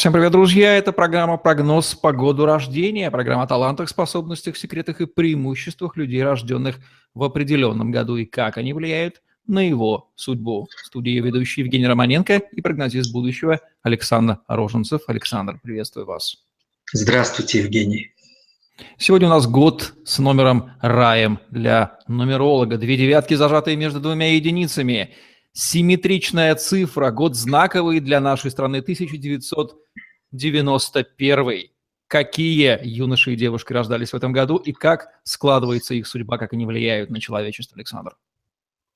Всем привет, друзья! Это программа «Прогноз по году рождения», программа о талантах, способностях, секретах и преимуществах людей, рожденных в определенном году, и как они влияют на его судьбу. В студии ведущий Евгений Романенко и прогнозист будущего Александр Роженцев. Александр, приветствую вас. Здравствуйте, Евгений. Сегодня у нас год с номером раем для нумеролога. Две девятки, зажатые между двумя единицами – Симметричная цифра, год знаковый для нашей страны, 1991. Какие юноши и девушки рождались в этом году и как складывается их судьба, как они влияют на человечество, Александр?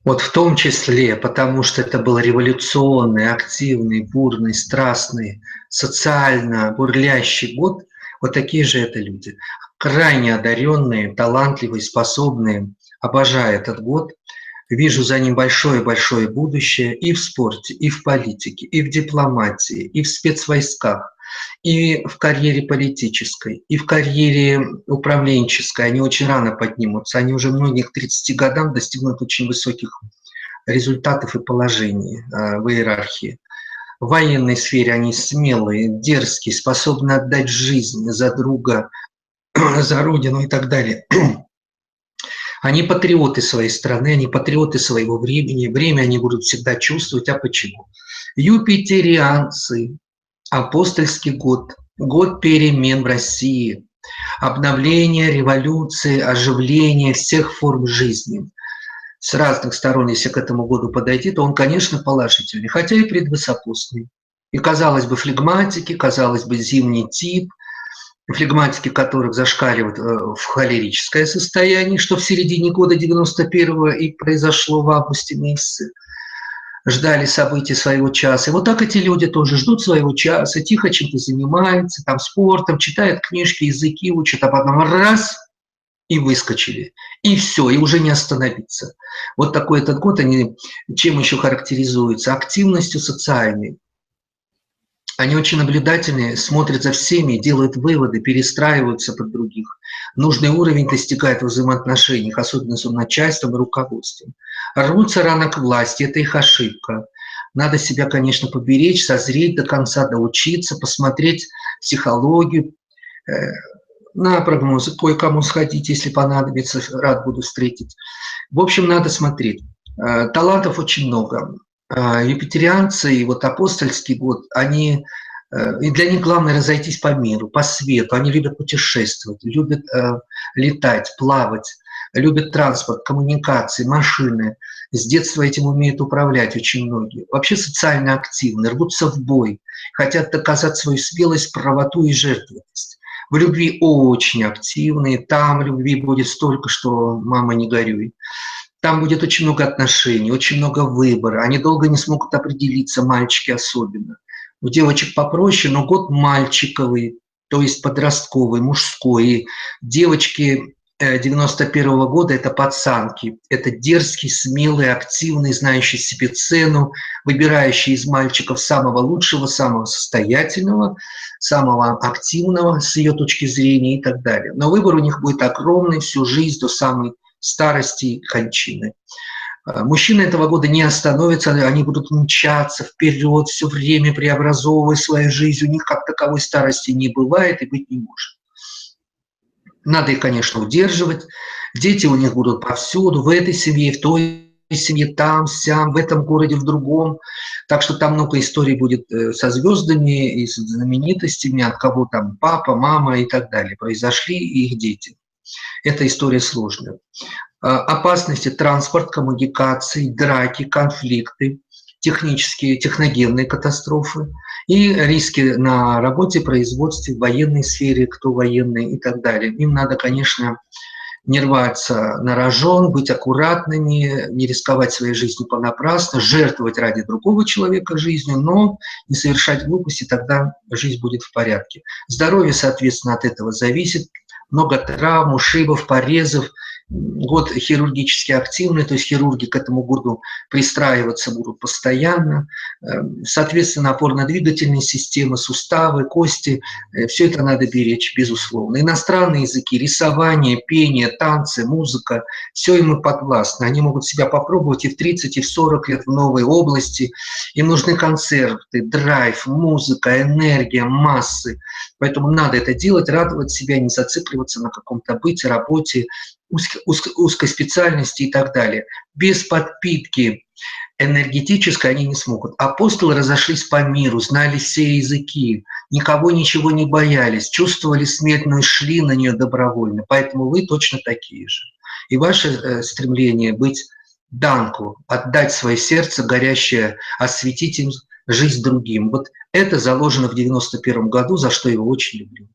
Вот в том числе, потому что это был революционный, активный, бурный, страстный, социально бурлящий год, вот такие же это люди. Крайне одаренные, талантливые, способные, обожаю этот год – Вижу за ним большое-большое будущее и в спорте, и в политике, и в дипломатии, и в спецвойсках, и в карьере политической, и в карьере управленческой. Они очень рано поднимутся. Они уже многие к 30 годам достигнут очень высоких результатов и положений э, в иерархии. В военной сфере они смелые, дерзкие, способны отдать жизнь за друга, за родину и так далее. Они патриоты своей страны, они патриоты своего времени. Время они будут всегда чувствовать. А почему? Юпитерианцы, апостольский год, год перемен в России, обновления, революции, оживления всех форм жизни. С разных сторон, если к этому году подойти, то он, конечно, положительный, хотя и предвысокосный. И, казалось бы, флегматики, казалось бы, зимний тип – флегматики которых зашкаливают э, в холерическое состояние, что в середине года 91-го и произошло в августе месяце. Ждали событий своего часа. И вот так эти люди тоже ждут своего часа, тихо чем-то занимаются, там спортом, читают книжки, языки учат, а потом раз – и выскочили. И все, и уже не остановиться. Вот такой этот год, они чем еще характеризуются? Активностью социальной. Они очень наблюдательные, смотрят за всеми, делают выводы, перестраиваются под других. Нужный уровень достигают в взаимоотношениях, особенно с начальством и руководством. Рвутся рано к власти, это их ошибка. Надо себя, конечно, поберечь, созреть до конца, доучиться, посмотреть психологию, э, на прогнозы, кое-кому сходить, если понадобится, рад буду встретить. В общем, надо смотреть. Э, талантов очень много. А, юпитерианцы и вот апостольский год, они э, и для них главное разойтись по миру, по свету. Они любят путешествовать, любят э, летать, плавать, любят транспорт, коммуникации, машины. С детства этим умеют управлять очень многие. Вообще социально активны, рвутся в бой, хотят доказать свою смелость, правоту и жертвенность. В любви очень активные, там любви будет столько, что мама не горюй. Там будет очень много отношений, очень много выбора. Они долго не смогут определиться, мальчики особенно. У девочек попроще, но год мальчиковый, то есть подростковый, мужской. И девочки 91 -го года – это пацанки. Это дерзкие, смелые, активные, знающие себе цену, выбирающие из мальчиков самого лучшего, самого состоятельного, самого активного с ее точки зрения и так далее. Но выбор у них будет огромный всю жизнь до самой старости и кончины. А, мужчины этого года не остановятся, они будут мчаться вперед, все время преобразовывая свою жизнь. У них как таковой старости не бывает и быть не может. Надо их, конечно, удерживать. Дети у них будут повсюду, в этой семье, в той семье, там, сям, в этом городе, в другом. Так что там много историй будет э, со звездами и с знаменитостями, от кого там папа, мама и так далее. Произошли их дети. Эта история сложная. А, опасности транспорт, коммуникации, драки, конфликты, технические, техногенные катастрофы и риски на работе, производстве, в военной сфере, кто военный и так далее. Им надо, конечно, не рваться на рожон, быть аккуратными, не рисковать своей жизнью понапрасну, жертвовать ради другого человека жизнью, но не совершать глупости, тогда жизнь будет в порядке. Здоровье, соответственно, от этого зависит много травм, ушибов, порезов, год хирургически активный, то есть хирурги к этому году пристраиваться будут постоянно. Эм, соответственно, опорно-двигательные системы, суставы, кости, э, все это надо беречь, безусловно. Иностранные языки, рисование, пение, танцы, музыка, все им подвластно. Они могут себя попробовать и в 30, и в 40 лет в новой области. Им нужны концерты, драйв, музыка, энергия, массы. Поэтому надо это делать, радовать себя, не зацикливаться на каком-то быте, работе, узкой, специальности и так далее. Без подпитки энергетической они не смогут. Апостолы разошлись по миру, знали все языки, никого ничего не боялись, чувствовали смерть, но и шли на нее добровольно. Поэтому вы точно такие же. И ваше э, стремление быть данку, отдать свое сердце горящее, осветить им жизнь другим. Вот это заложено в 91 году, за что его очень люблю.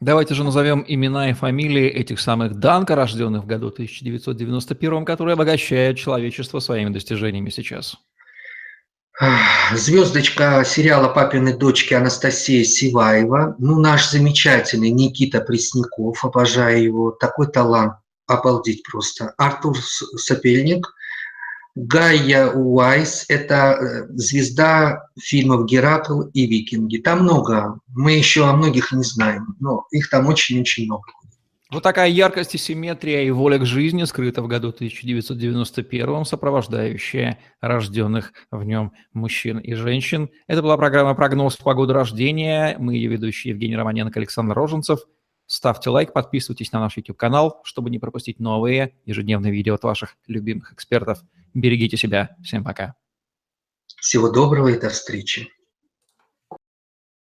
Давайте же назовем имена и фамилии этих самых Данка, рожденных в году 1991, которые обогащают человечество своими достижениями сейчас. Звездочка сериала «Папины дочки» Анастасия Сиваева. Ну, наш замечательный Никита Пресняков, обожаю его. Такой талант, обалдеть просто. Артур Сапельник – Гайя Уайс – это э, звезда фильмов «Геракл» и «Викинги». Там много, мы еще о многих не знаем, но их там очень-очень много. Вот такая яркость и симметрия и воля к жизни скрыта в году 1991, сопровождающая рожденных в нем мужчин и женщин. Это была программа «Прогноз по году рождения». Мы ее ведущие Евгений Романенко, Александр Роженцев. Ставьте лайк, подписывайтесь на наш YouTube-канал, чтобы не пропустить новые ежедневные видео от ваших любимых экспертов – Берегите себя. Всем пока. Всего доброго и до встречи.